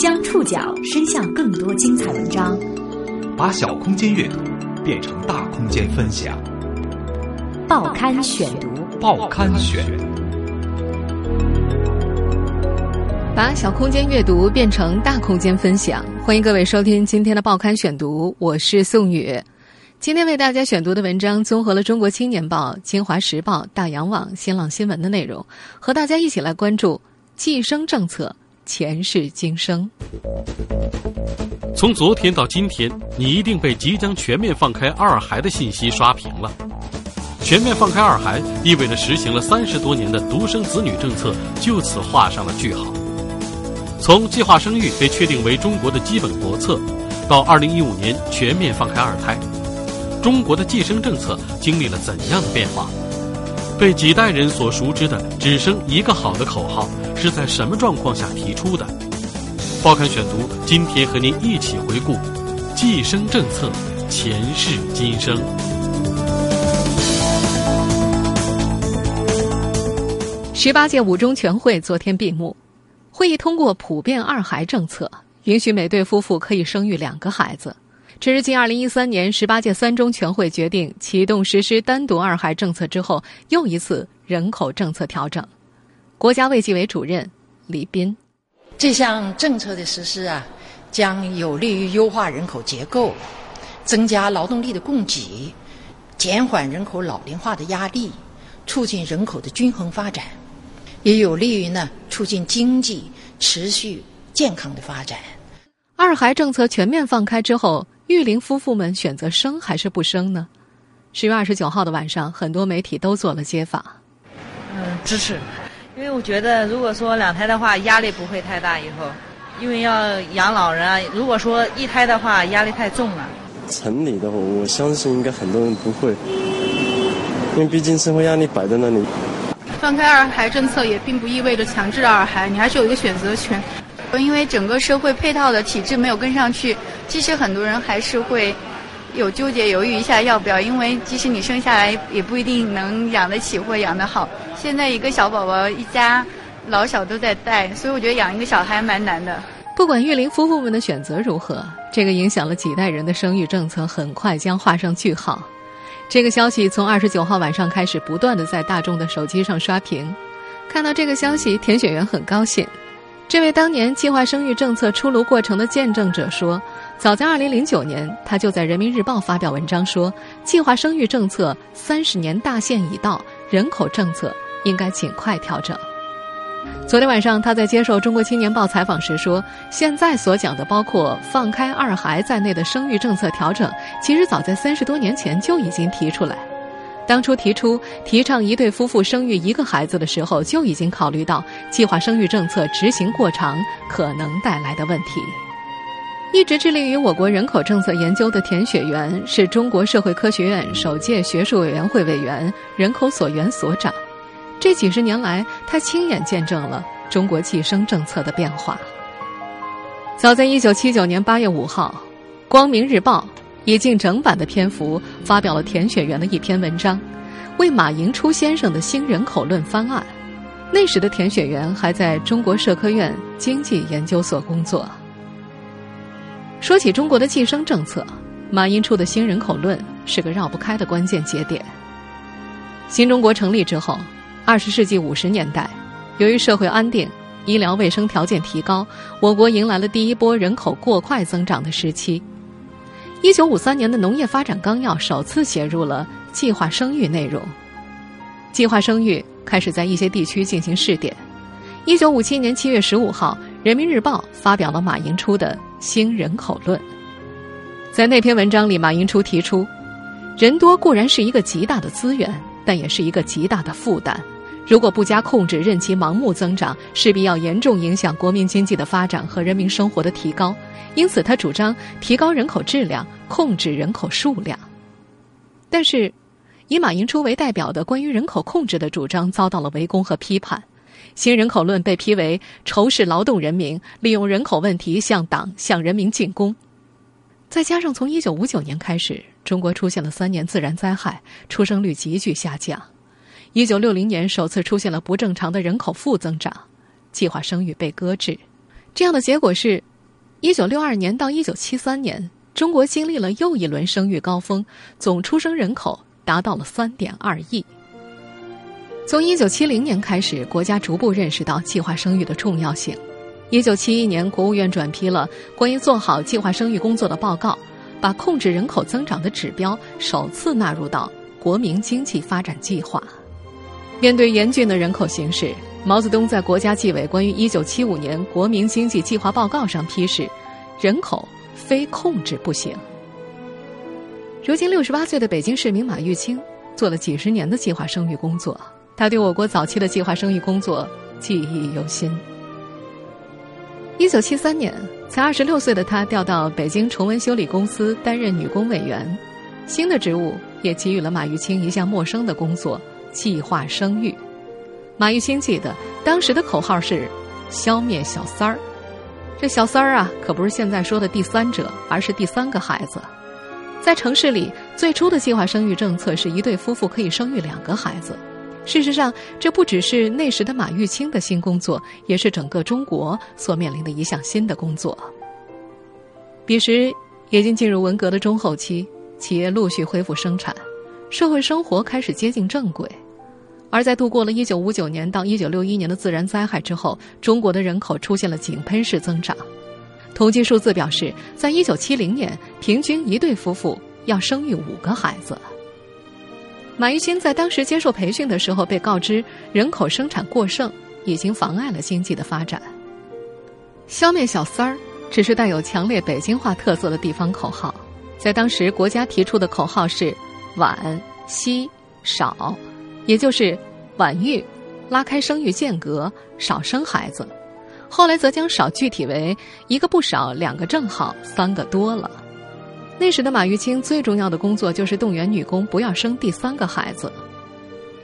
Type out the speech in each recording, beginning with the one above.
将触角伸向更多精彩文章，把小空间阅读变成大空间分享。报刊选读，报刊选，把小空间阅读变成大空间分享。欢迎各位收听今天的报刊选读，我是宋宇。今天为大家选读的文章综合了《中国青年报》《京华时报》《大洋网》《新浪新闻》的内容，和大家一起来关注计生政策。前世今生。从昨天到今天，你一定被即将全面放开二孩的信息刷屏了。全面放开二孩，意味着实行了三十多年的独生子女政策就此画上了句号。从计划生育被确定为中国的基本国策，到二零一五年全面放开二胎，中国的计生政策经历了怎样的变化？被几代人所熟知的“只生一个好”的口号是在什么状况下提出的？报刊选读今天和您一起回顾计生政策前世今生。十八届五中全会昨天闭幕，会议通过普遍二孩政策，允许每对夫妇可以生育两个孩子。这是继二零一三年十八届三中全会决定启动实施单独二孩政策之后，又一次人口政策调整。国家卫计委主任李斌，这项政策的实施啊，将有利于优化人口结构，增加劳动力的供给，减缓人口老龄化的压力，促进人口的均衡发展，也有利于呢促进经济持续健康的发展。二孩政策全面放开之后。育龄夫妇们选择生还是不生呢？十月二十九号的晚上，很多媒体都做了揭发。嗯，支持，因为我觉得如果说两胎的话，压力不会太大。以后，因为要养老人啊，如果说一胎的话，压力太重了。城里的话，我相信应该很多人不会，因为毕竟生活压力摆在那里。放开二孩政策也并不意味着强制二孩，你还是有一个选择权。因为整个社会配套的体制没有跟上去，其实很多人还是会有纠结、犹豫一下要不要。因为即使你生下来，也不一定能养得起或养得好。现在一个小宝宝，一家老小都在带，所以我觉得养一个小孩蛮难的。不管育龄夫妇们的选择如何，这个影响了几代人的生育政策很快将画上句号。这个消息从二十九号晚上开始，不断的在大众的手机上刷屏。看到这个消息，田雪媛很高兴。这位当年计划生育政策出炉过程的见证者说：“早在2009年，他就在《人民日报》发表文章说，计划生育政策三十年大限已到，人口政策应该尽快调整。”昨天晚上，他在接受《中国青年报》采访时说：“现在所讲的包括放开二孩在内的生育政策调整，其实早在三十多年前就已经提出来。”当初提出提倡一对夫妇生育一个孩子的时候，就已经考虑到计划生育政策执行过长可能带来的问题。一直致力于我国人口政策研究的田雪媛，是中国社会科学院首届学术委员会委员、人口所原所长。这几十年来，他亲眼见证了中国计生政策的变化。早在一九七九年八月五号，《光明日报》。以近整版的篇幅发表了田雪原的一篇文章，为马寅初先生的新人口论翻案。那时的田雪原还在中国社科院经济研究所工作。说起中国的计生政策，马寅初的新人口论是个绕不开的关键节点。新中国成立之后，二十世纪五十年代，由于社会安定、医疗卫生条件提高，我国迎来了第一波人口过快增长的时期。一九五三年的农业发展纲要首次写入了计划生育内容，计划生育开始在一些地区进行试点。一九五七年七月十五号，《人民日报》发表了马寅初的新人口论。在那篇文章里，马寅初提出，人多固然是一个极大的资源，但也是一个极大的负担。如果不加控制，任其盲目增长，势必要严重影响国民经济的发展和人民生活的提高。因此，他主张提高人口质量，控制人口数量。但是，以马寅初为代表的关于人口控制的主张遭到了围攻和批判。新人口论被批为仇视劳动人民，利用人口问题向党向人民进攻。再加上从一九五九年开始，中国出现了三年自然灾害，出生率急剧下降。一九六零年首次出现了不正常的人口负增长，计划生育被搁置。这样的结果是。一九六二年到一九七三年，中国经历了又一轮生育高峰，总出生人口达到了三点二亿。从一九七零年开始，国家逐步认识到计划生育的重要性。一九七一年，国务院转批了关于做好计划生育工作的报告，把控制人口增长的指标首次纳入到国民经济发展计划。面对严峻的人口形势，毛泽东在国家纪委关于一九七五年国民经济计划报告上批示：人口非控制不行。如今六十八岁的北京市民马玉清做了几十年的计划生育工作，他对我国早期的计划生育工作记忆犹新。一九七三年，才二十六岁的他调到北京崇文修理公司担任女工委员，新的职务也给予了马玉清一项陌生的工作——计划生育。马玉清记得当时的口号是“消灭小三儿”，这小三儿啊，可不是现在说的第三者，而是第三个孩子。在城市里，最初的计划生育政策是一对夫妇可以生育两个孩子。事实上，这不只是那时的马玉清的新工作，也是整个中国所面临的一项新的工作。彼时已经进入文革的中后期，企业陆续恢复生产，社会生活开始接近正轨。而在度过了1959年到1961年的自然灾害之后，中国的人口出现了井喷式增长。统计数字表示，在1970年，平均一对夫妇要生育五个孩子。马玉清在当时接受培训的时候被告知，人口生产过剩已经妨碍了经济的发展。消灭小三儿只是带有强烈北京话特色的地方口号，在当时国家提出的口号是“晚、稀、少”，也就是晚育、拉开生育间隔、少生孩子。后来则将“少”具体为一个不少、两个正好、三个多了。那时的马玉清最重要的工作就是动员女工不要生第三个孩子。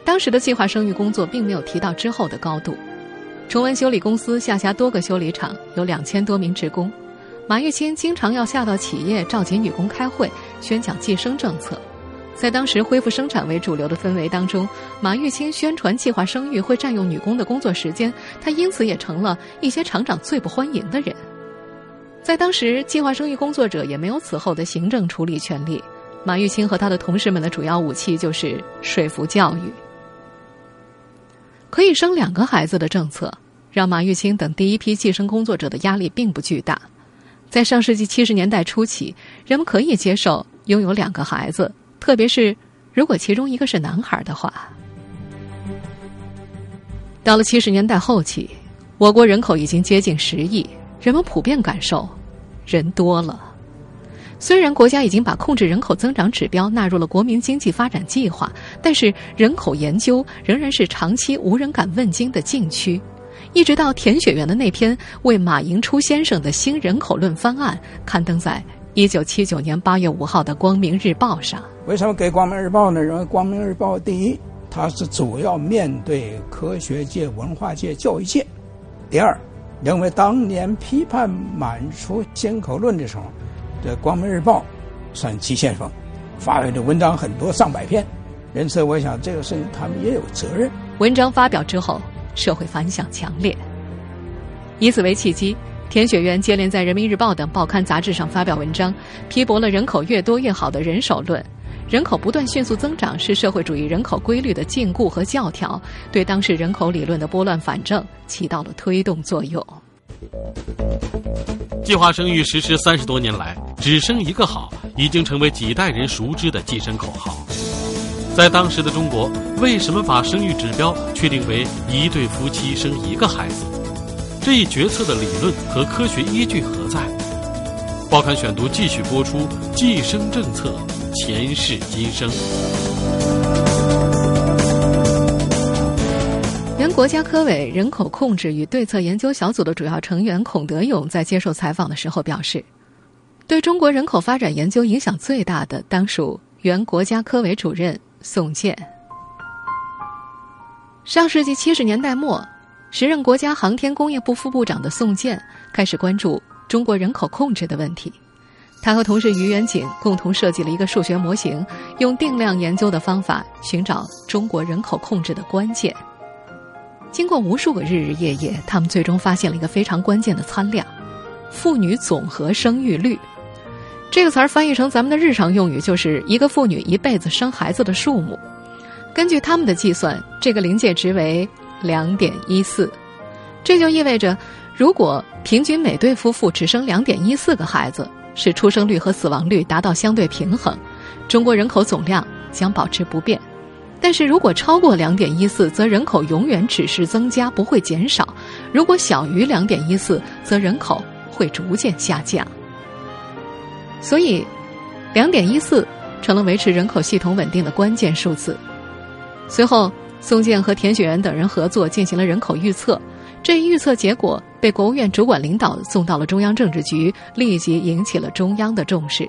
当时的计划生育工作并没有提到之后的高度。崇文修理公司下辖多个修理厂，有两千多名职工。马玉清经常要下到企业召集女工开会，宣讲计生政策。在当时恢复生产为主流的氛围当中，马玉清宣传计划生育会占用女工的工作时间，他因此也成了一些厂长最不欢迎的人。在当时，计划生育工作者也没有此后的行政处理权利。马玉清和他的同事们的主要武器就是说服教育。可以生两个孩子的政策，让马玉清等第一批计生工作者的压力并不巨大。在上世纪七十年代初期，人们可以接受拥有两个孩子，特别是如果其中一个是男孩的话。到了七十年代后期，我国人口已经接近十亿。人们普遍感受，人多了。虽然国家已经把控制人口增长指标纳入了国民经济发展计划，但是人口研究仍然是长期无人敢问津的禁区。一直到田雪原的那篇为马寅初先生的新人口论方案刊登在一九七九年八月五号的《光明日报》上。为什么给《光明日报》呢？因为《光明日报》第一，它是主要面对科学界、文化界、教育界；第二。认为当年批判满出先口论的时候，这《光明日报》算急先锋，发表的文章很多上百篇，因此我想这个事情他们也有责任。文章发表之后，社会反响强烈，以此为契机，田雪原接连在《人民日报》等报刊杂志上发表文章，批驳了人口越多越好的人手论。人口不断迅速增长是社会主义人口规律的禁锢和教条，对当时人口理论的拨乱反正起到了推动作用。计划生育实施三十多年来，只生一个好已经成为几代人熟知的计生口号。在当时的中国，为什么把生育指标确定为一对夫妻生一个孩子？这一决策的理论和科学依据何在？报刊选读继续播出：计生政策。前世今生。原国家科委人口控制与对策研究小组的主要成员孔德勇在接受采访的时候表示，对中国人口发展研究影响最大的，当属原国家科委主任宋健。上世纪七十年代末，时任国家航天工业部副部长的宋健开始关注中国人口控制的问题。他和同事于元景共同设计了一个数学模型，用定量研究的方法寻找中国人口控制的关键。经过无数个日日夜夜，他们最终发现了一个非常关键的参量：妇女总和生育率。这个词儿翻译成咱们的日常用语，就是一个妇女一辈子生孩子的数目。根据他们的计算，这个临界值为两点一四，这就意味着，如果平均每对夫妇只生两点一四个孩子，使出生率和死亡率达到相对平衡，中国人口总量将保持不变。但是如果超过两点一四，则人口永远只是增加，不会减少；如果小于两点一四，则人口会逐渐下降。所以，两点一四成了维持人口系统稳定的关键数字。随后，宋健和田雪原等人合作进行了人口预测，这一预测结果被国务院主管领导送到了中央政治局，立即引起了中央的重视。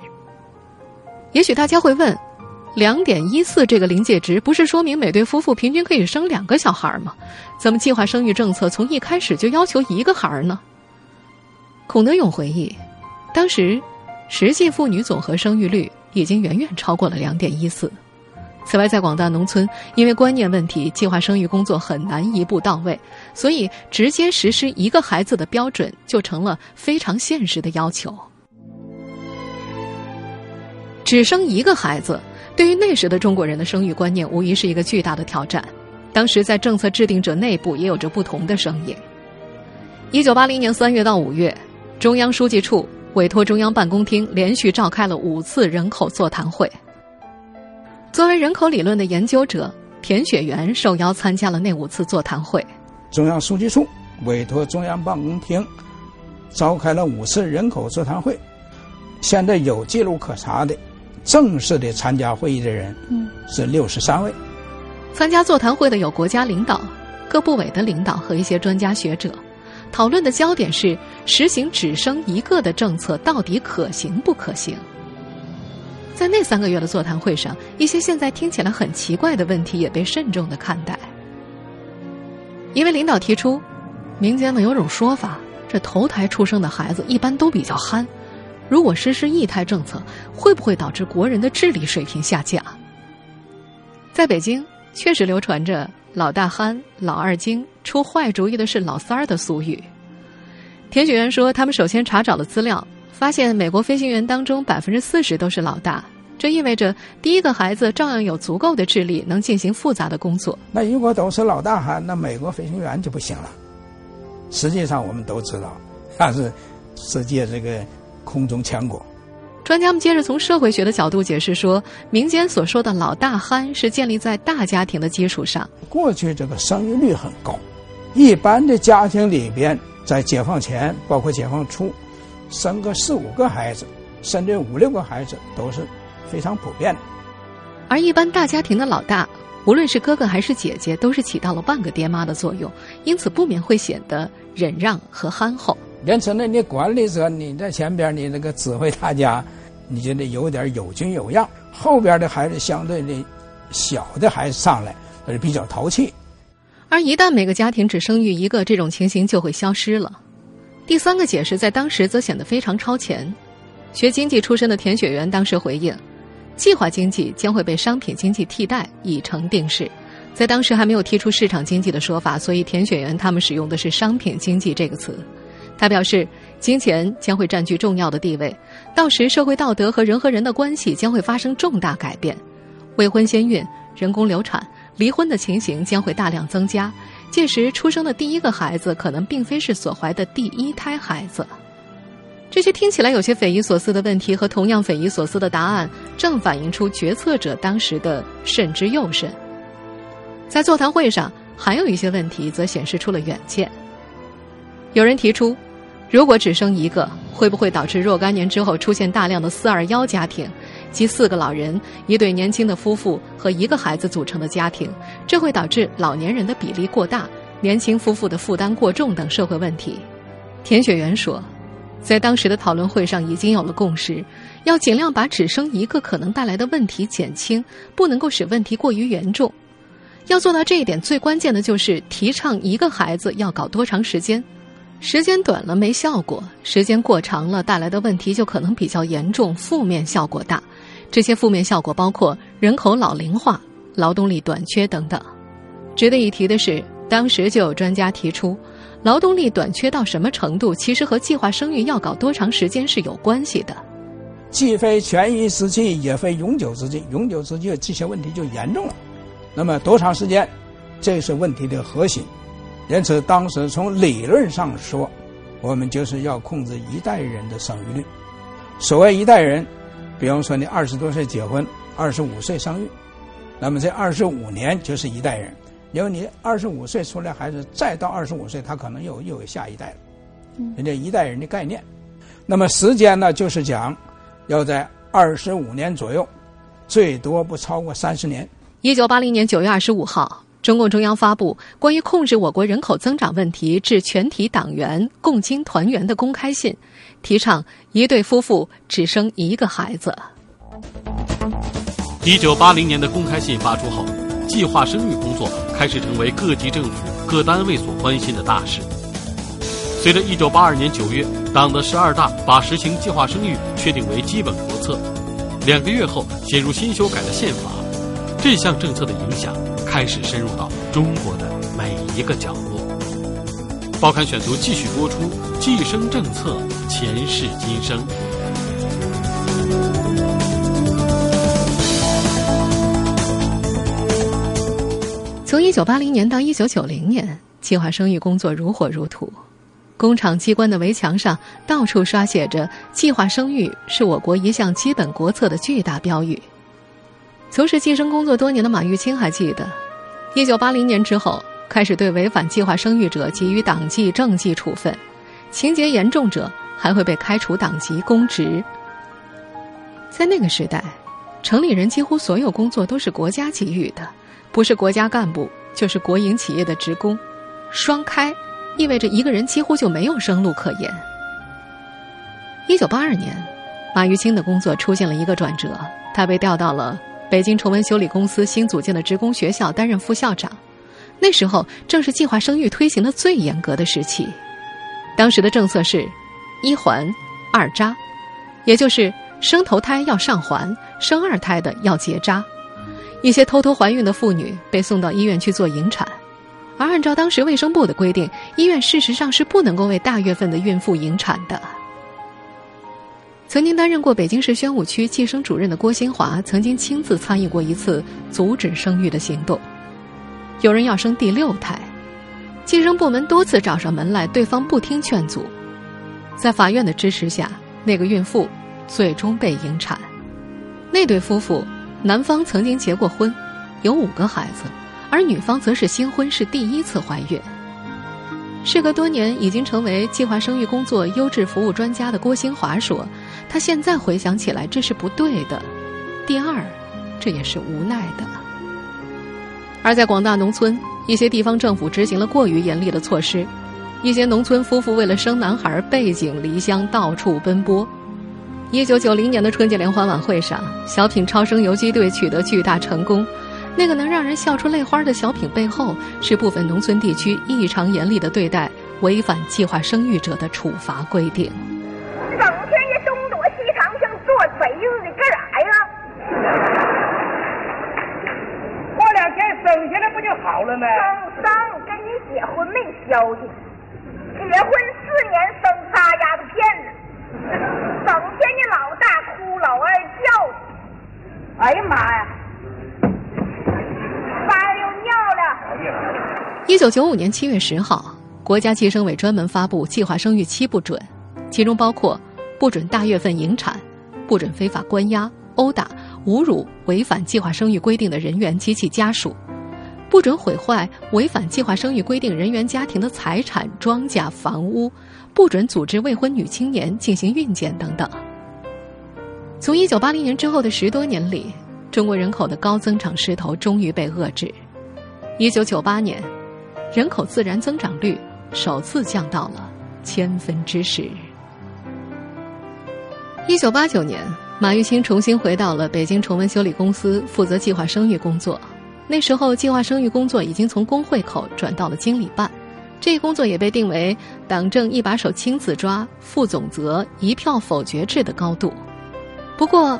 也许大家会问。两点一四这个临界值，不是说明每对夫妇平均可以生两个小孩吗？怎么计划生育政策从一开始就要求一个孩儿呢？孔德勇回忆，当时实际妇女总和生育率已经远远超过了两点一四。此外，在广大农村，因为观念问题，计划生育工作很难一步到位，所以直接实施一个孩子的标准就成了非常现实的要求。只生一个孩子。对于那时的中国人的生育观念，无疑是一个巨大的挑战。当时在政策制定者内部也有着不同的声音。一九八零年三月到五月，中央书记处委托中央办公厅连续召开了五次人口座谈会。作为人口理论的研究者，田雪原受邀参加了那五次座谈会。中央书记处委托中央办公厅召开了五次人口座谈会，现在有记录可查的。正式的参加会议的人，嗯，是六十三位。参加座谈会的有国家领导、各部委的领导和一些专家学者。讨论的焦点是实行只生一个的政策到底可行不可行。在那三个月的座谈会上，一些现在听起来很奇怪的问题也被慎重的看待。一位领导提出，民间呢有种说法，这头胎出生的孩子一般都比较憨。如果实施一胎政策，会不会导致国人的智力水平下降？在北京，确实流传着“老大憨，老二精，出坏主意的是老三儿”的俗语。田雪原说，他们首先查找了资料，发现美国飞行员当中百分之四十都是老大，这意味着第一个孩子照样有足够的智力能进行复杂的工作。那如果都是老大憨，那美国飞行员就不行了。实际上，我们都知道，他是世界这个。空中强国，专家们接着从社会学的角度解释说，民间所说的老大憨是建立在大家庭的基础上。过去这个生育率很高，一般的家庭里边，在解放前，包括解放初，生个四五个孩子，甚至五六个孩子都是非常普遍的。而一般大家庭的老大，无论是哥哥还是姐姐，都是起到了半个爹妈的作用，因此不免会显得忍让和憨厚。连成了你管理者，你在前边，你那个指挥大家，你就得有点有军有样。后边的孩子相对的小的孩子上来，他是比较淘气。而一旦每个家庭只生育一个，这种情形就会消失了。第三个解释在当时则显得非常超前。学经济出身的田雪原当时回应：计划经济将会被商品经济替代，已成定势。在当时还没有提出市场经济的说法，所以田雪原他们使用的是商品经济这个词。他表示，金钱将会占据重要的地位，到时社会道德和人和人的关系将会发生重大改变，未婚先孕、人工流产、离婚的情形将会大量增加。届时出生的第一个孩子可能并非是所怀的第一胎孩子。这些听起来有些匪夷所思的问题和同样匪夷所思的答案，正反映出决策者当时的慎之又慎。在座谈会上，还有一些问题则显示出了远见。有人提出。如果只生一个，会不会导致若干年之后出现大量的“四二幺”家庭，及四个老人、一对年轻的夫妇和一个孩子组成的家庭？这会导致老年人的比例过大，年轻夫妇的负担过重等社会问题。田雪原说，在当时的讨论会上已经有了共识，要尽量把只生一个可能带来的问题减轻，不能够使问题过于严重。要做到这一点，最关键的就是提倡一个孩子要搞多长时间。时间短了没效果，时间过长了带来的问题就可能比较严重，负面效果大。这些负面效果包括人口老龄化、劳动力短缺等等。值得一提的是，当时就有专家提出，劳动力短缺到什么程度，其实和计划生育要搞多长时间是有关系的。既非权宜之计，也非永久之计。永久之计，这些问题就严重了。那么多长时间，这是问题的核心。因此，当时从理论上说，我们就是要控制一代人的生育率。所谓一代人，比方说你二十多岁结婚，二十五岁生育，那么这二十五年就是一代人。因为你二十五岁出来孩子，再到二十五岁，他可能又又有下一代了。人家一代人的概念。那么时间呢，就是讲。要在二十五年左右，最多不超过三十年。一九八零年九月二十五号，中共中央发布关于控制我国人口增长问题致全体党员共青团员的公开信，提倡一对夫妇只生一个孩子。一九八零年的公开信发出后，计划生育工作开始成为各级政府各单位所关心的大事。随着一九八二年九月，党的十二大把实行计划生育确定为基本国策，两个月后写入新修改的宪法，这项政策的影响开始深入到中国的每一个角落。报刊选读继续播出：计生政策前世今生。从一九八零年到一九九零年，计划生育工作如火如荼。工厂机关的围墙上到处刷写着“计划生育是我国一项基本国策”的巨大标语。从事计生工作多年的马玉清还记得，一九八零年之后开始对违反计划生育者给予党纪政纪处分，情节严重者还会被开除党籍公职。在那个时代，城里人几乎所有工作都是国家给予的，不是国家干部就是国营企业的职工，双开。意味着一个人几乎就没有生路可言。一九八二年，马玉清的工作出现了一个转折，他被调到了北京崇文修理公司新组建的职工学校担任副校长。那时候正是计划生育推行的最严格的时期，当时的政策是一环二扎，也就是生头胎要上环，生二胎的要结扎。一些偷偷怀孕的妇女被送到医院去做引产。而按照当时卫生部的规定，医院事实上是不能够为大月份的孕妇引产的。曾经担任过北京市宣武区计生主任的郭新华，曾经亲自参与过一次阻止生育的行动。有人要生第六胎，计生部门多次找上门来，对方不听劝阻。在法院的支持下，那个孕妇最终被引产。那对夫妇，男方曾经结过婚，有五个孩子。而女方则是新婚，是第一次怀孕。事隔多年，已经成为计划生育工作优质服务专家的郭新华说：“他现在回想起来，这是不对的。第二，这也是无奈的。”而在广大农村，一些地方政府执行了过于严厉的措施，一些农村夫妇为了生男孩，背井离乡，到处奔波。一九九零年的春节联欢晚会上，小品超生游击队取得巨大成功。那个能让人笑出泪花的小品背后，是部分农村地区异常严厉的对待违反计划生育者的处罚规定。整天也东躲西藏，像做贼似的，干啥呀？过两天生下来不就好了吗？生生，跟你结婚没消息，结婚四年生仨丫头片子，整天你老大哭老二叫，哎呀妈呀！一九九五年七月十号，国家计生委专门发布计划生育七不准，其中包括不准大月份引产，不准非法关押、殴打、侮辱违反计划生育规定的人员及其家属，不准毁坏违反计划生育规定人员家庭的财产、庄稼、房屋，不准组织未婚女青年进行孕检等等。从一九八零年之后的十多年里，中国人口的高增长势头终于被遏制。一九九八年。人口自然增长率首次降到了千分之十。一九八九年，马玉清重新回到了北京崇文修理公司，负责计划生育工作。那时候，计划生育工作已经从工会口转到了经理办，这一工作也被定为党政一把手亲自抓、副总责一票否决制的高度。不过，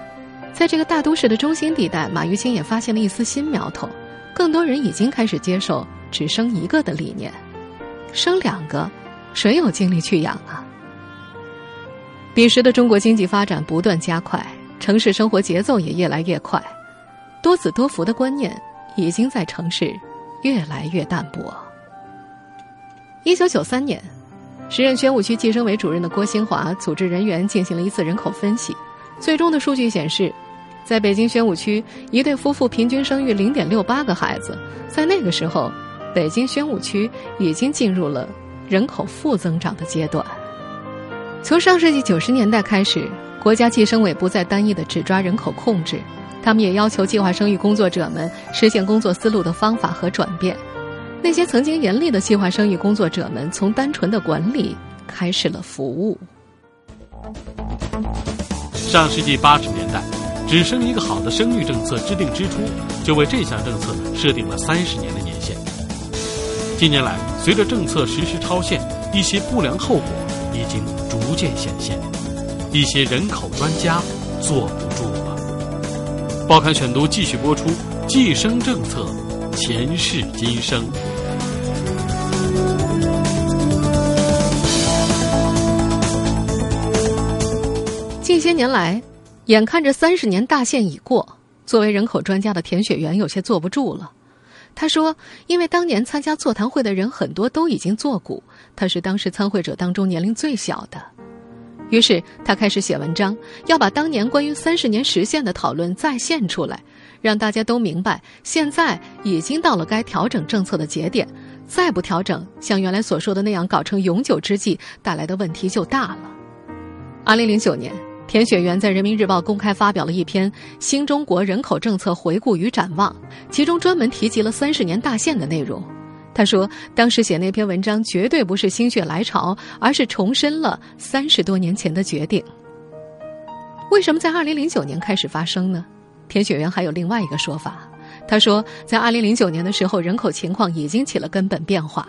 在这个大都市的中心地带，马玉清也发现了一丝新苗头，更多人已经开始接受。只生一个的理念，生两个，谁有精力去养啊？彼时的中国经济发展不断加快，城市生活节奏也越来越快，多子多福的观念已经在城市越来越淡薄。一九九三年，时任宣武区计生委主任的郭新华组织人员进行了一次人口分析，最终的数据显示，在北京宣武区，一对夫妇平均生育零点六八个孩子，在那个时候。北京宣武区已经进入了人口负增长的阶段。从上世纪九十年代开始，国家计生委不再单一的只抓人口控制，他们也要求计划生育工作者们实现工作思路的方法和转变。那些曾经严厉的计划生育工作者们，从单纯的管理开始了服务。上世纪八十年代，只生一个好的生育政策制定之初，就为这项政策设定了三十年的。近年来，随着政策实施超限，一些不良后果已经逐渐显现，一些人口专家坐不住了。报刊选读继续播出：计生政策前世今生。近些年来，眼看着三十年大限已过，作为人口专家的田雪原有些坐不住了。他说：“因为当年参加座谈会的人很多都已经作古，他是当时参会者当中年龄最小的。于是他开始写文章，要把当年关于三十年实现的讨论再现出来，让大家都明白，现在已经到了该调整政策的节点，再不调整，像原来所说的那样搞成永久之计，带来的问题就大了。”二零零九年。田雪原在《人民日报》公开发表了一篇《新中国人口政策回顾与展望》，其中专门提及了三十年大限的内容。他说，当时写那篇文章绝对不是心血来潮，而是重申了三十多年前的决定。为什么在二零零九年开始发生呢？田雪原还有另外一个说法。他说，在二零零九年的时候，人口情况已经起了根本变化，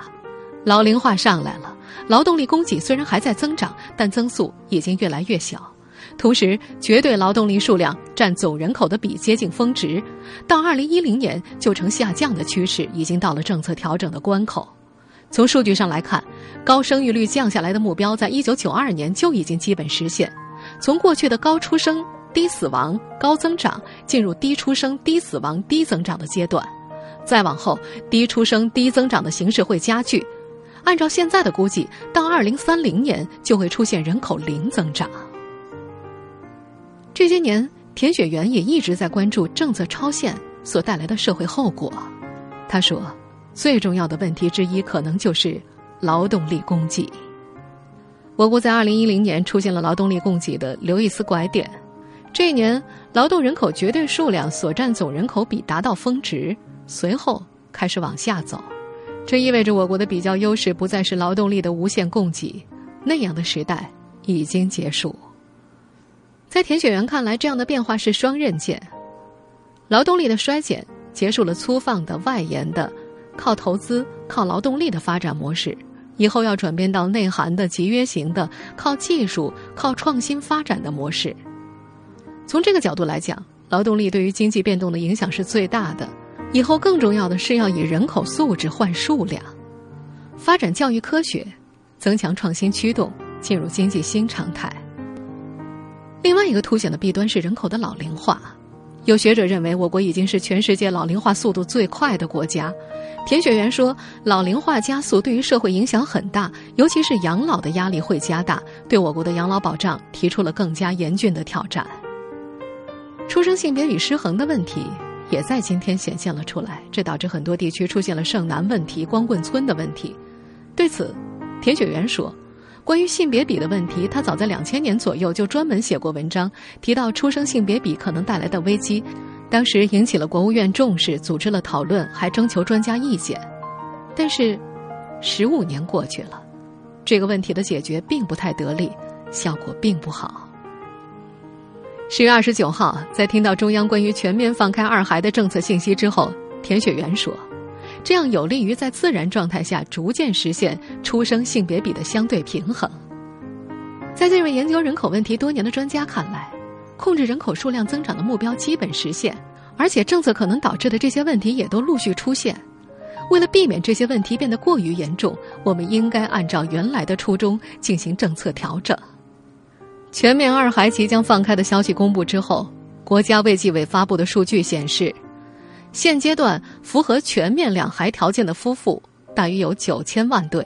老龄化上来了，劳动力供给虽然还在增长，但增速已经越来越小。同时，绝对劳动力数量占总人口的比接近峰值，到二零一零年就呈下降的趋势，已经到了政策调整的关口。从数据上来看，高生育率降下来的目标，在一九九二年就已经基本实现。从过去的高出生、低死亡、高增长，进入低出生、低死亡、低增长的阶段，再往后，低出生、低增长的形势会加剧。按照现在的估计，到二零三零年就会出现人口零增长。这些年，田雪原也一直在关注政策超限所带来的社会后果。他说，最重要的问题之一可能就是劳动力供给。我国在二零一零年出现了劳动力供给的刘易斯拐点，这一年劳动人口绝对数量所占总人口比达到峰值，随后开始往下走。这意味着我国的比较优势不再是劳动力的无限供给，那样的时代已经结束。在田雪原看来，这样的变化是双刃剑。劳动力的衰减结束了粗放的外延的、靠投资、靠劳动力的发展模式，以后要转变到内涵的、集约型的、靠技术、靠创新发展的模式。从这个角度来讲，劳动力对于经济变动的影响是最大的。以后更重要的是要以人口素质换数量，发展教育科学，增强创新驱动，进入经济新常态。另外一个凸显的弊端是人口的老龄化，有学者认为我国已经是全世界老龄化速度最快的国家。田雪原说，老龄化加速对于社会影响很大，尤其是养老的压力会加大，对我国的养老保障提出了更加严峻的挑战。出生性别比失衡的问题也在今天显现了出来，这导致很多地区出现了剩男问题、光棍村的问题。对此，田雪原说。关于性别比的问题，他早在两千年左右就专门写过文章，提到出生性别比可能带来的危机，当时引起了国务院重视，组织了讨论，还征求专家意见。但是，十五年过去了，这个问题的解决并不太得力，效果并不好。十月二十九号，在听到中央关于全面放开二孩的政策信息之后，田雪原说。这样有利于在自然状态下逐渐实现出生性别比的相对平衡。在这位研究人口问题多年的专家看来，控制人口数量增长的目标基本实现，而且政策可能导致的这些问题也都陆续出现。为了避免这些问题变得过于严重，我们应该按照原来的初衷进行政策调整。全面二孩即将放开的消息公布之后，国家卫计委发布的数据显示，现阶段符合全面两孩条件的夫妇大约有九千万对，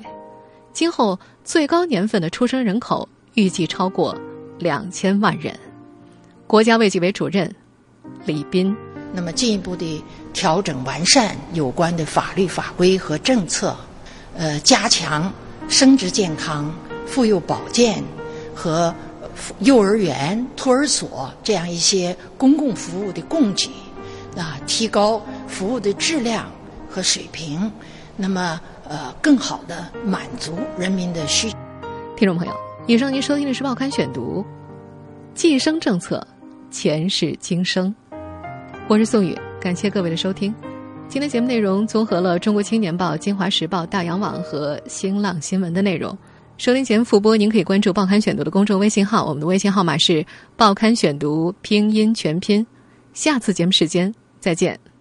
今后最高年份的出生人口预计超过两千万人。国家卫计委主任李斌，那么进一步的调整完善有关的法律法规和政策，呃，加强生殖健康、妇幼保健和。幼儿园、托儿所这样一些公共服务的供给，啊，提高服务的质量和水平，那么呃，更好的满足人民的需。听众朋友，以上您收听的是《报刊选读》，计生政策前世今生，我是宋宇，感谢各位的收听。今天节目内容综合了《中国青年报》《京华时报》《大洋网》和新浪新闻的内容。收听节目复播，您可以关注《报刊选读》的公众微信号，我们的微信号码是“报刊选读”拼音全拼。下次节目时间再见。